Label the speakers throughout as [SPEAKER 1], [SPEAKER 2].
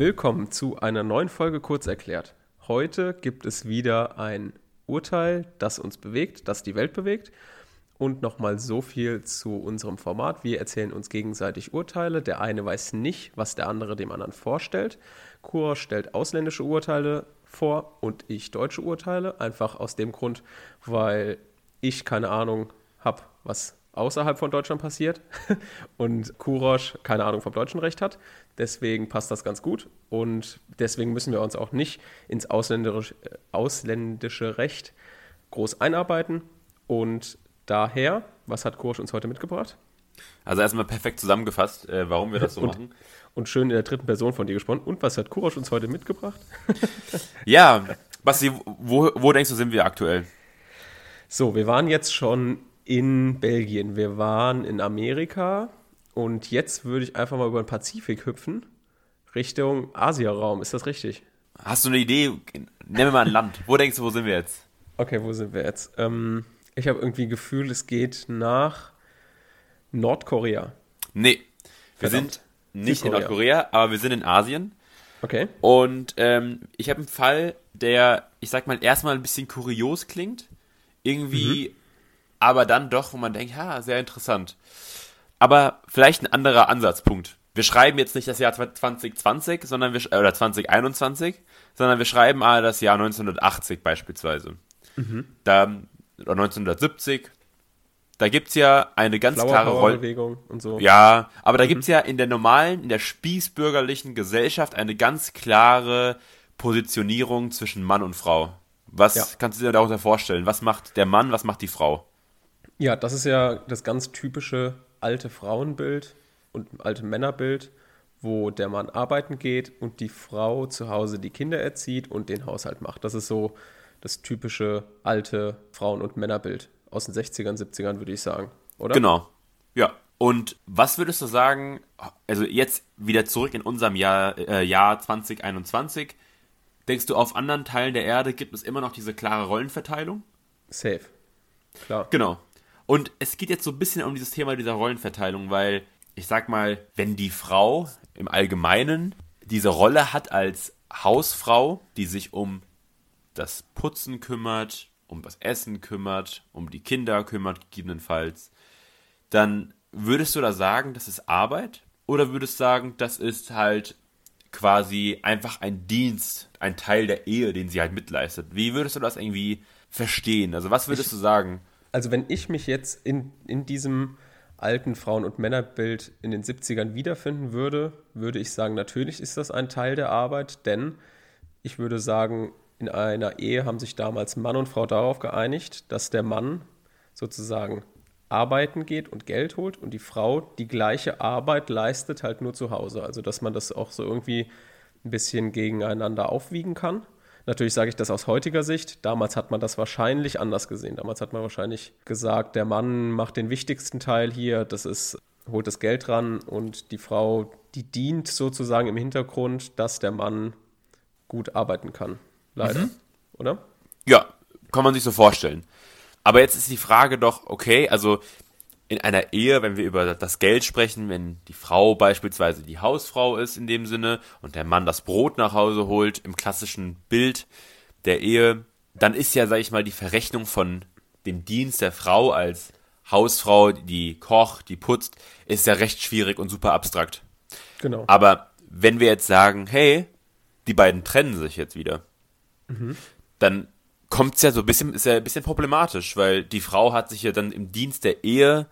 [SPEAKER 1] Willkommen zu einer neuen Folge Kurz erklärt. Heute gibt es wieder ein Urteil, das uns bewegt, das die Welt bewegt. Und nochmal so viel zu unserem Format. Wir erzählen uns gegenseitig Urteile. Der eine weiß nicht, was der andere dem anderen vorstellt. Kura stellt ausländische Urteile vor und ich deutsche Urteile. Einfach aus dem Grund, weil ich keine Ahnung habe, was außerhalb von Deutschland passiert und Kurosch keine Ahnung vom deutschen Recht hat. Deswegen passt das ganz gut und deswegen müssen wir uns auch nicht ins ausländische, äh, ausländische Recht groß einarbeiten. Und daher, was hat Kurosch uns heute mitgebracht?
[SPEAKER 2] Also erstmal perfekt zusammengefasst, äh, warum wir das so
[SPEAKER 1] und,
[SPEAKER 2] machen.
[SPEAKER 1] Und schön in der dritten Person von dir gesprochen. Und was hat Kurosch uns heute mitgebracht?
[SPEAKER 2] ja, Basti, wo, wo denkst du, sind wir aktuell?
[SPEAKER 1] So, wir waren jetzt schon in Belgien, wir waren in Amerika und jetzt würde ich einfach mal über den Pazifik hüpfen, Richtung Asiaraum. Ist das richtig?
[SPEAKER 2] Hast du eine Idee? Mir mal ein Land. Wo denkst du, wo sind wir jetzt?
[SPEAKER 1] Okay, wo sind wir jetzt? Ähm, ich habe irgendwie Gefühl, es geht nach Nordkorea.
[SPEAKER 2] Nee, wir Verdammt. sind nicht in Nordkorea, aber wir sind in Asien.
[SPEAKER 1] Okay.
[SPEAKER 2] Und ähm, ich habe einen Fall, der, ich sag mal, erstmal ein bisschen kurios klingt. Irgendwie mhm aber dann doch, wo man denkt, ja, sehr interessant. Aber vielleicht ein anderer Ansatzpunkt. Wir schreiben jetzt nicht das Jahr 2020, sondern wir, oder 2021, sondern wir schreiben mal das Jahr 1980 beispielsweise. Mhm. Da, oder 1970. Da gibt es ja eine ganz Flower klare
[SPEAKER 1] Rolle. und so.
[SPEAKER 2] Ja, aber da mhm. es ja in der normalen, in der spießbürgerlichen Gesellschaft eine ganz klare Positionierung zwischen Mann und Frau. Was ja. kannst du dir darunter vorstellen? Was macht der Mann, was macht die Frau?
[SPEAKER 1] Ja, das ist ja das ganz typische alte Frauenbild und alte Männerbild, wo der Mann arbeiten geht und die Frau zu Hause die Kinder erzieht und den Haushalt macht. Das ist so das typische alte Frauen- und Männerbild aus den 60ern, 70ern, würde ich sagen, oder?
[SPEAKER 2] Genau. Ja. Und was würdest du sagen, also jetzt wieder zurück in unserem Jahr, äh, Jahr 2021, denkst du, auf anderen Teilen der Erde gibt es immer noch diese klare Rollenverteilung?
[SPEAKER 1] Safe. Klar.
[SPEAKER 2] Genau. Und es geht jetzt so ein bisschen um dieses Thema dieser Rollenverteilung, weil ich sag mal, wenn die Frau im Allgemeinen diese Rolle hat als Hausfrau, die sich um das Putzen kümmert, um das Essen kümmert, um die Kinder kümmert, gegebenenfalls, dann würdest du da sagen, das ist Arbeit? Oder würdest du sagen, das ist halt quasi einfach ein Dienst, ein Teil der Ehe, den sie halt mitleistet? Wie würdest du das irgendwie verstehen? Also was würdest ich, du sagen?
[SPEAKER 1] Also wenn ich mich jetzt in, in diesem alten Frauen- und Männerbild in den 70ern wiederfinden würde, würde ich sagen, natürlich ist das ein Teil der Arbeit, denn ich würde sagen, in einer Ehe haben sich damals Mann und Frau darauf geeinigt, dass der Mann sozusagen arbeiten geht und Geld holt und die Frau die gleiche Arbeit leistet, halt nur zu Hause. Also dass man das auch so irgendwie ein bisschen gegeneinander aufwiegen kann. Natürlich sage ich das aus heutiger Sicht. Damals hat man das wahrscheinlich anders gesehen. Damals hat man wahrscheinlich gesagt, der Mann macht den wichtigsten Teil hier, das ist, holt das Geld ran und die Frau, die dient sozusagen im Hintergrund, dass der Mann gut arbeiten kann. Leider. Mhm. Oder?
[SPEAKER 2] Ja, kann man sich so vorstellen. Aber jetzt ist die Frage doch, okay, also in einer Ehe, wenn wir über das Geld sprechen, wenn die Frau beispielsweise die Hausfrau ist in dem Sinne und der Mann das Brot nach Hause holt im klassischen Bild der Ehe, dann ist ja, sag ich mal, die Verrechnung von dem Dienst der Frau als Hausfrau, die kocht, die putzt, ist ja recht schwierig und super abstrakt.
[SPEAKER 1] Genau.
[SPEAKER 2] Aber wenn wir jetzt sagen, hey, die beiden trennen sich jetzt wieder, mhm. dann kommt es ja so ein bisschen, ist ja ein bisschen problematisch, weil die Frau hat sich ja dann im Dienst der Ehe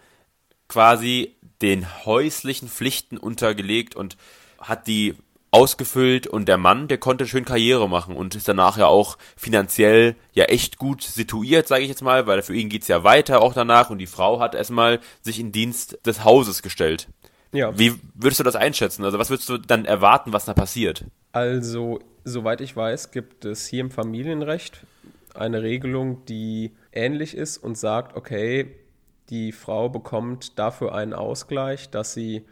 [SPEAKER 2] quasi den häuslichen Pflichten untergelegt und hat die ausgefüllt und der Mann, der konnte schön Karriere machen und ist danach ja auch finanziell ja echt gut situiert, sage ich jetzt mal, weil für ihn geht's ja weiter auch danach und die Frau hat erstmal sich in Dienst des Hauses gestellt. Ja. Wie würdest du das einschätzen? Also was würdest du dann erwarten, was da passiert?
[SPEAKER 1] Also, soweit ich weiß, gibt es hier im Familienrecht eine Regelung, die ähnlich ist und sagt, okay, die Frau bekommt dafür einen Ausgleich, dass sie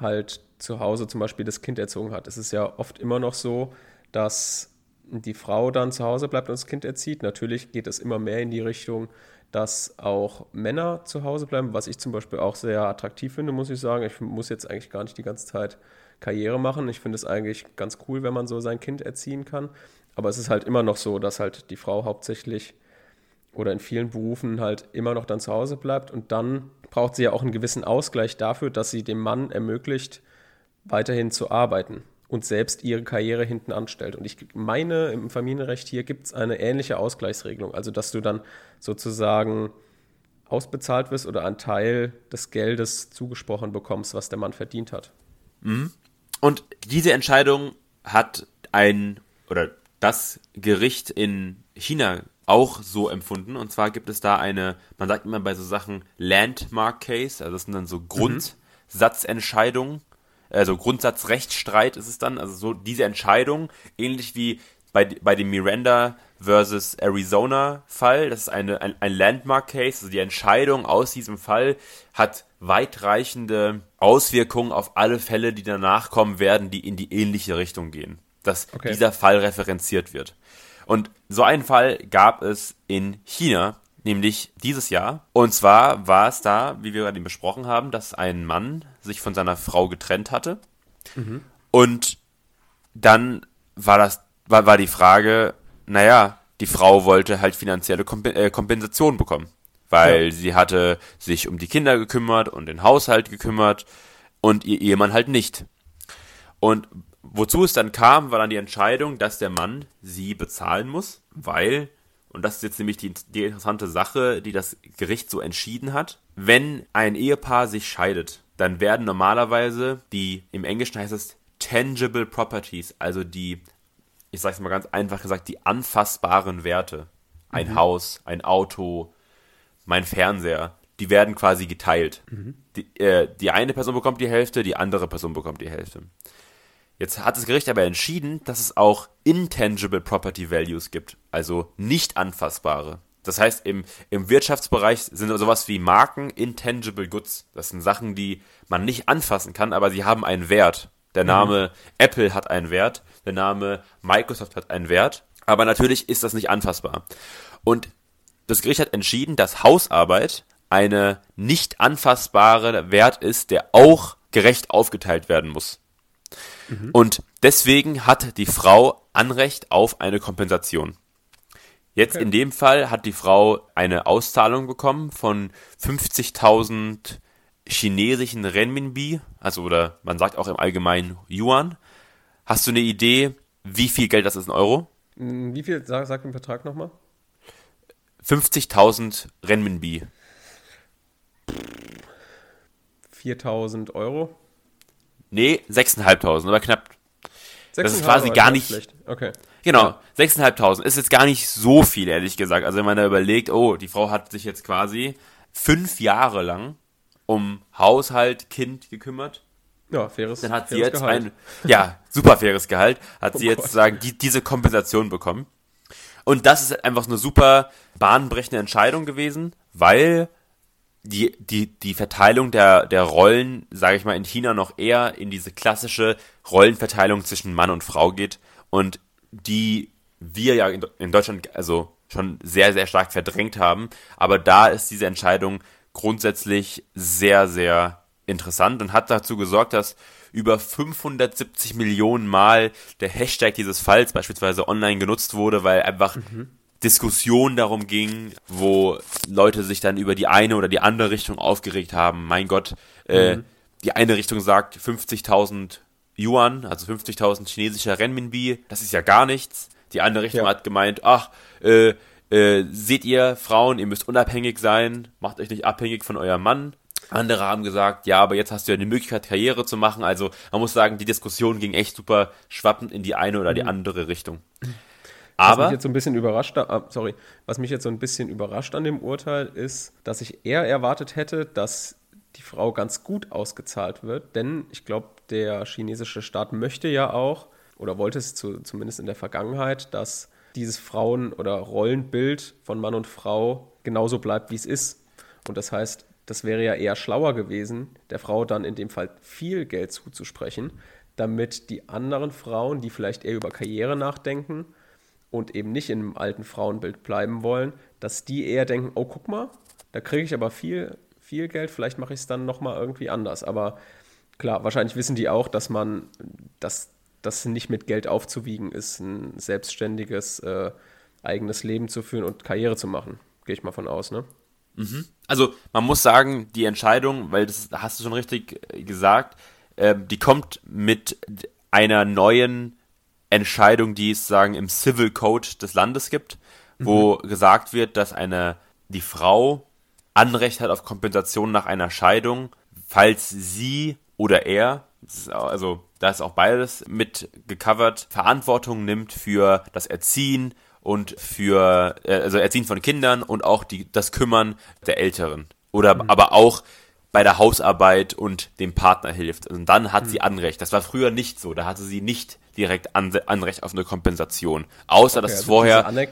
[SPEAKER 1] halt zu Hause zum Beispiel das Kind erzogen hat. Es ist ja oft immer noch so, dass die Frau dann zu Hause bleibt und das Kind erzieht. Natürlich geht es immer mehr in die Richtung, dass auch Männer zu Hause bleiben, was ich zum Beispiel auch sehr attraktiv finde, muss ich sagen. Ich muss jetzt eigentlich gar nicht die ganze Zeit Karriere machen. Ich finde es eigentlich ganz cool, wenn man so sein Kind erziehen kann. Aber es ist halt immer noch so, dass halt die Frau hauptsächlich oder in vielen Berufen halt immer noch dann zu Hause bleibt und dann braucht sie ja auch einen gewissen Ausgleich dafür, dass sie dem Mann ermöglicht, weiterhin zu arbeiten und selbst ihre Karriere hinten anstellt. Und ich meine, im Familienrecht hier gibt es eine ähnliche Ausgleichsregelung, also dass du dann sozusagen ausbezahlt wirst oder einen Teil des Geldes zugesprochen bekommst, was der Mann verdient hat.
[SPEAKER 2] Mhm. Und diese Entscheidung hat ein oder das Gericht in China auch so empfunden. Und zwar gibt es da eine, man sagt immer bei so Sachen Landmark Case, also das sind dann so mhm. Grundsatzentscheidungen, also Grundsatzrechtsstreit ist es dann, also so diese Entscheidung, ähnlich wie bei, bei dem Miranda versus Arizona Fall, das ist eine, ein, ein Landmark Case, also die Entscheidung aus diesem Fall hat weitreichende Auswirkungen auf alle Fälle, die danach kommen werden, die in die ähnliche Richtung gehen. Dass okay. dieser Fall referenziert wird. Und so einen Fall gab es in China, nämlich dieses Jahr. Und zwar war es da, wie wir gerade besprochen haben, dass ein Mann sich von seiner Frau getrennt hatte. Mhm. Und dann war das, war, war die Frage, naja, die Frau wollte halt finanzielle äh, Kompensation bekommen. Weil ja. sie hatte sich um die Kinder gekümmert und den Haushalt gekümmert und ihr Ehemann halt nicht. Und Wozu es dann kam, war dann die Entscheidung, dass der Mann sie bezahlen muss, weil, und das ist jetzt nämlich die, die interessante Sache, die das Gericht so entschieden hat, wenn ein Ehepaar sich scheidet, dann werden normalerweise die, im Englischen heißt es tangible properties, also die, ich sag's mal ganz einfach gesagt, die anfassbaren Werte, ein mhm. Haus, ein Auto, mein Fernseher, die werden quasi geteilt. Mhm. Die, äh, die eine Person bekommt die Hälfte, die andere Person bekommt die Hälfte. Jetzt hat das Gericht aber entschieden, dass es auch intangible Property Values gibt, also nicht anfassbare. Das heißt, im, im Wirtschaftsbereich sind sowas wie Marken intangible goods. Das sind Sachen, die man nicht anfassen kann, aber sie haben einen Wert. Der mhm. Name mhm. Apple hat einen Wert, der Name Microsoft hat einen Wert, aber natürlich ist das nicht anfassbar. Und das Gericht hat entschieden, dass Hausarbeit eine nicht anfassbare Wert ist, der auch gerecht aufgeteilt werden muss. Mhm. Und deswegen hat die Frau Anrecht auf eine Kompensation. Jetzt okay. in dem Fall hat die Frau eine Auszahlung bekommen von 50.000 chinesischen Renminbi, also oder man sagt auch im Allgemeinen Yuan. Hast du eine Idee, wie viel Geld das ist in Euro?
[SPEAKER 1] Hm, wie viel, sag, sag den Betrag nochmal.
[SPEAKER 2] 50.000 Renminbi.
[SPEAKER 1] 4.000 Euro.
[SPEAKER 2] Nee, 6.500, aber knapp. Das ist quasi gar nicht. Schlecht.
[SPEAKER 1] Okay.
[SPEAKER 2] Genau, 6.500 ist jetzt gar nicht so viel, ehrlich gesagt. Also wenn man da überlegt, oh, die Frau hat sich jetzt quasi fünf Jahre lang um Haushalt, Kind gekümmert.
[SPEAKER 1] Ja, faires
[SPEAKER 2] Dann hat sie jetzt Gehalt. ein, ja, super faires Gehalt, hat oh sie jetzt sagen, die, diese Kompensation bekommen. Und das ist einfach eine super bahnbrechende Entscheidung gewesen, weil die, die, die Verteilung der, der Rollen, sage ich mal, in China noch eher in diese klassische Rollenverteilung zwischen Mann und Frau geht und die wir ja in, Deutschland also schon sehr, sehr stark verdrängt haben. Aber da ist diese Entscheidung grundsätzlich sehr, sehr interessant und hat dazu gesorgt, dass über 570 Millionen Mal der Hashtag dieses Falls beispielsweise online genutzt wurde, weil einfach mhm. Diskussion darum ging, wo Leute sich dann über die eine oder die andere Richtung aufgeregt haben. Mein Gott, äh, mhm. die eine Richtung sagt 50.000 Yuan, also 50.000 chinesischer Renminbi, das ist ja gar nichts. Die andere Richtung ja. hat gemeint, ach, äh, äh, seht ihr, Frauen, ihr müsst unabhängig sein, macht euch nicht abhängig von eurem Mann. Andere haben gesagt, ja, aber jetzt hast du ja die Möglichkeit, Karriere zu machen. Also man muss sagen, die Diskussion ging echt super schwappend in die eine oder die mhm. andere Richtung.
[SPEAKER 1] Aber was mich jetzt so ein bisschen überrascht, ah, sorry, was mich jetzt so ein bisschen überrascht an dem Urteil ist, dass ich eher erwartet hätte, dass die Frau ganz gut ausgezahlt wird, denn ich glaube, der chinesische Staat möchte ja auch oder wollte es zu, zumindest in der Vergangenheit, dass dieses Frauen- oder Rollenbild von Mann und Frau genauso bleibt, wie es ist. Und das heißt, das wäre ja eher schlauer gewesen, der Frau dann in dem Fall viel Geld zuzusprechen, damit die anderen Frauen, die vielleicht eher über Karriere nachdenken, und eben nicht in einem alten Frauenbild bleiben wollen, dass die eher denken, oh, guck mal, da kriege ich aber viel, viel Geld, vielleicht mache ich es dann nochmal irgendwie anders. Aber Klar, wahrscheinlich wissen die auch, dass man, dass das nicht mit Geld aufzuwiegen ist, ein selbstständiges äh, eigenes Leben zu führen und Karriere zu machen. Gehe ich mal von aus, ne?
[SPEAKER 2] Mhm. Also man muss sagen, die Entscheidung, weil das hast du schon richtig gesagt, äh, die kommt mit einer neuen Entscheidung, die es sagen im Civil Code des Landes gibt, wo mhm. gesagt wird, dass eine die Frau Anrecht hat auf Kompensation nach einer Scheidung, falls sie oder er, also da ist auch beides mit gecovert, Verantwortung nimmt für das Erziehen und für äh, also Erziehen von Kindern und auch die das Kümmern der Älteren oder mhm. aber auch bei der Hausarbeit und dem Partner hilft. Und dann hat mhm. sie Anrecht. Das war früher nicht so. Da hatte sie nicht direkt Anrecht auf eine Kompensation. Außer, okay, dass es also vorher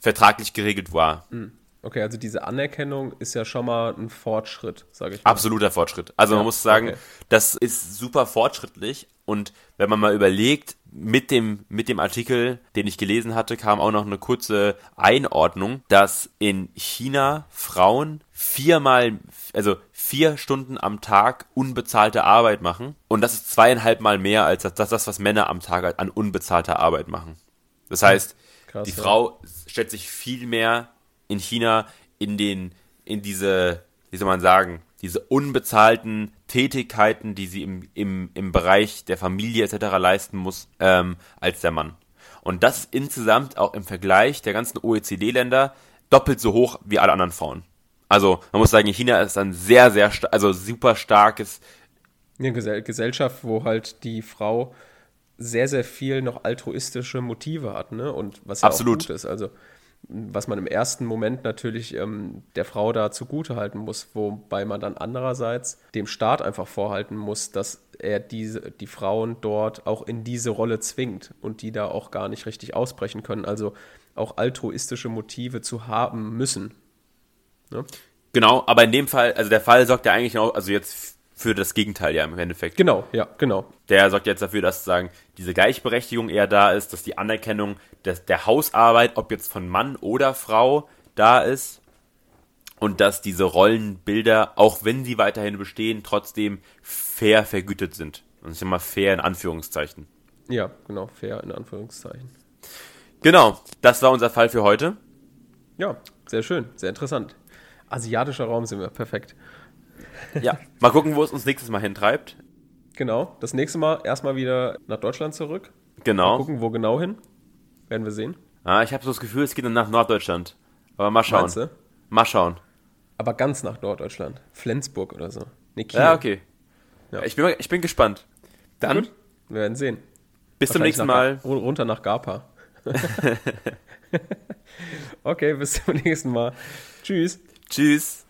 [SPEAKER 2] vertraglich geregelt war. Mhm.
[SPEAKER 1] Okay, also diese Anerkennung ist ja schon mal ein Fortschritt, sage ich
[SPEAKER 2] mal. Absoluter Fortschritt. Also ja, man muss sagen, okay. das ist super fortschrittlich und wenn man mal überlegt, mit dem, mit dem Artikel, den ich gelesen hatte, kam auch noch eine kurze Einordnung, dass in China Frauen viermal, also vier Stunden am Tag unbezahlte Arbeit machen. Und das ist zweieinhalb Mal mehr als das, das was Männer am Tag an unbezahlter Arbeit machen. Das heißt, Krass, die ja. Frau stellt sich viel mehr in China in den, in diese, wie soll man sagen, diese unbezahlten Tätigkeiten, die sie im, im, im Bereich der Familie etc. leisten muss, ähm, als der Mann. Und das ist insgesamt auch im Vergleich der ganzen OECD-Länder doppelt so hoch wie alle anderen Frauen. Also man muss sagen, China ist ein sehr, sehr, also super starkes.
[SPEAKER 1] Eine Gesellschaft, wo halt die Frau sehr, sehr viel noch altruistische Motive hat, ne? Und was ja Absolut. auch gut ist. Also was man im ersten Moment natürlich ähm, der Frau da zugute halten muss, wobei man dann andererseits dem Staat einfach vorhalten muss, dass er diese, die Frauen dort auch in diese Rolle zwingt und die da auch gar nicht richtig ausbrechen können. Also auch altruistische Motive zu haben müssen.
[SPEAKER 2] Ne? Genau, aber in dem Fall, also der Fall sorgt ja eigentlich auch, also jetzt für das Gegenteil ja im Endeffekt.
[SPEAKER 1] Genau, ja, genau.
[SPEAKER 2] Der sorgt jetzt dafür, dass sagen, diese Gleichberechtigung eher da ist, dass die Anerkennung des, der Hausarbeit, ob jetzt von Mann oder Frau, da ist. Und dass diese Rollenbilder, auch wenn sie weiterhin bestehen, trotzdem fair vergütet sind. Und ich sag mal fair in Anführungszeichen.
[SPEAKER 1] Ja, genau, fair in Anführungszeichen.
[SPEAKER 2] Genau, das war unser Fall für heute.
[SPEAKER 1] Ja, sehr schön, sehr interessant. Asiatischer Raum sind wir, perfekt.
[SPEAKER 2] Ja, mal gucken, wo es uns nächstes Mal hintreibt.
[SPEAKER 1] Genau, das nächste Mal erstmal wieder nach Deutschland zurück.
[SPEAKER 2] Genau.
[SPEAKER 1] Mal gucken, wo genau hin. Werden wir sehen.
[SPEAKER 2] Ah, ich habe so das Gefühl, es geht dann nach Norddeutschland. Aber mal schauen. Meinst du? Mal schauen.
[SPEAKER 1] Aber ganz nach Norddeutschland. Flensburg oder so.
[SPEAKER 2] Nee, Ja, okay. Ja. Ich, bin, ich bin gespannt. Dann. Gut.
[SPEAKER 1] Wir werden sehen.
[SPEAKER 2] Bis zum nächsten Mal.
[SPEAKER 1] Runter nach Gapa. okay, bis zum nächsten Mal. Tschüss.
[SPEAKER 2] Tschüss.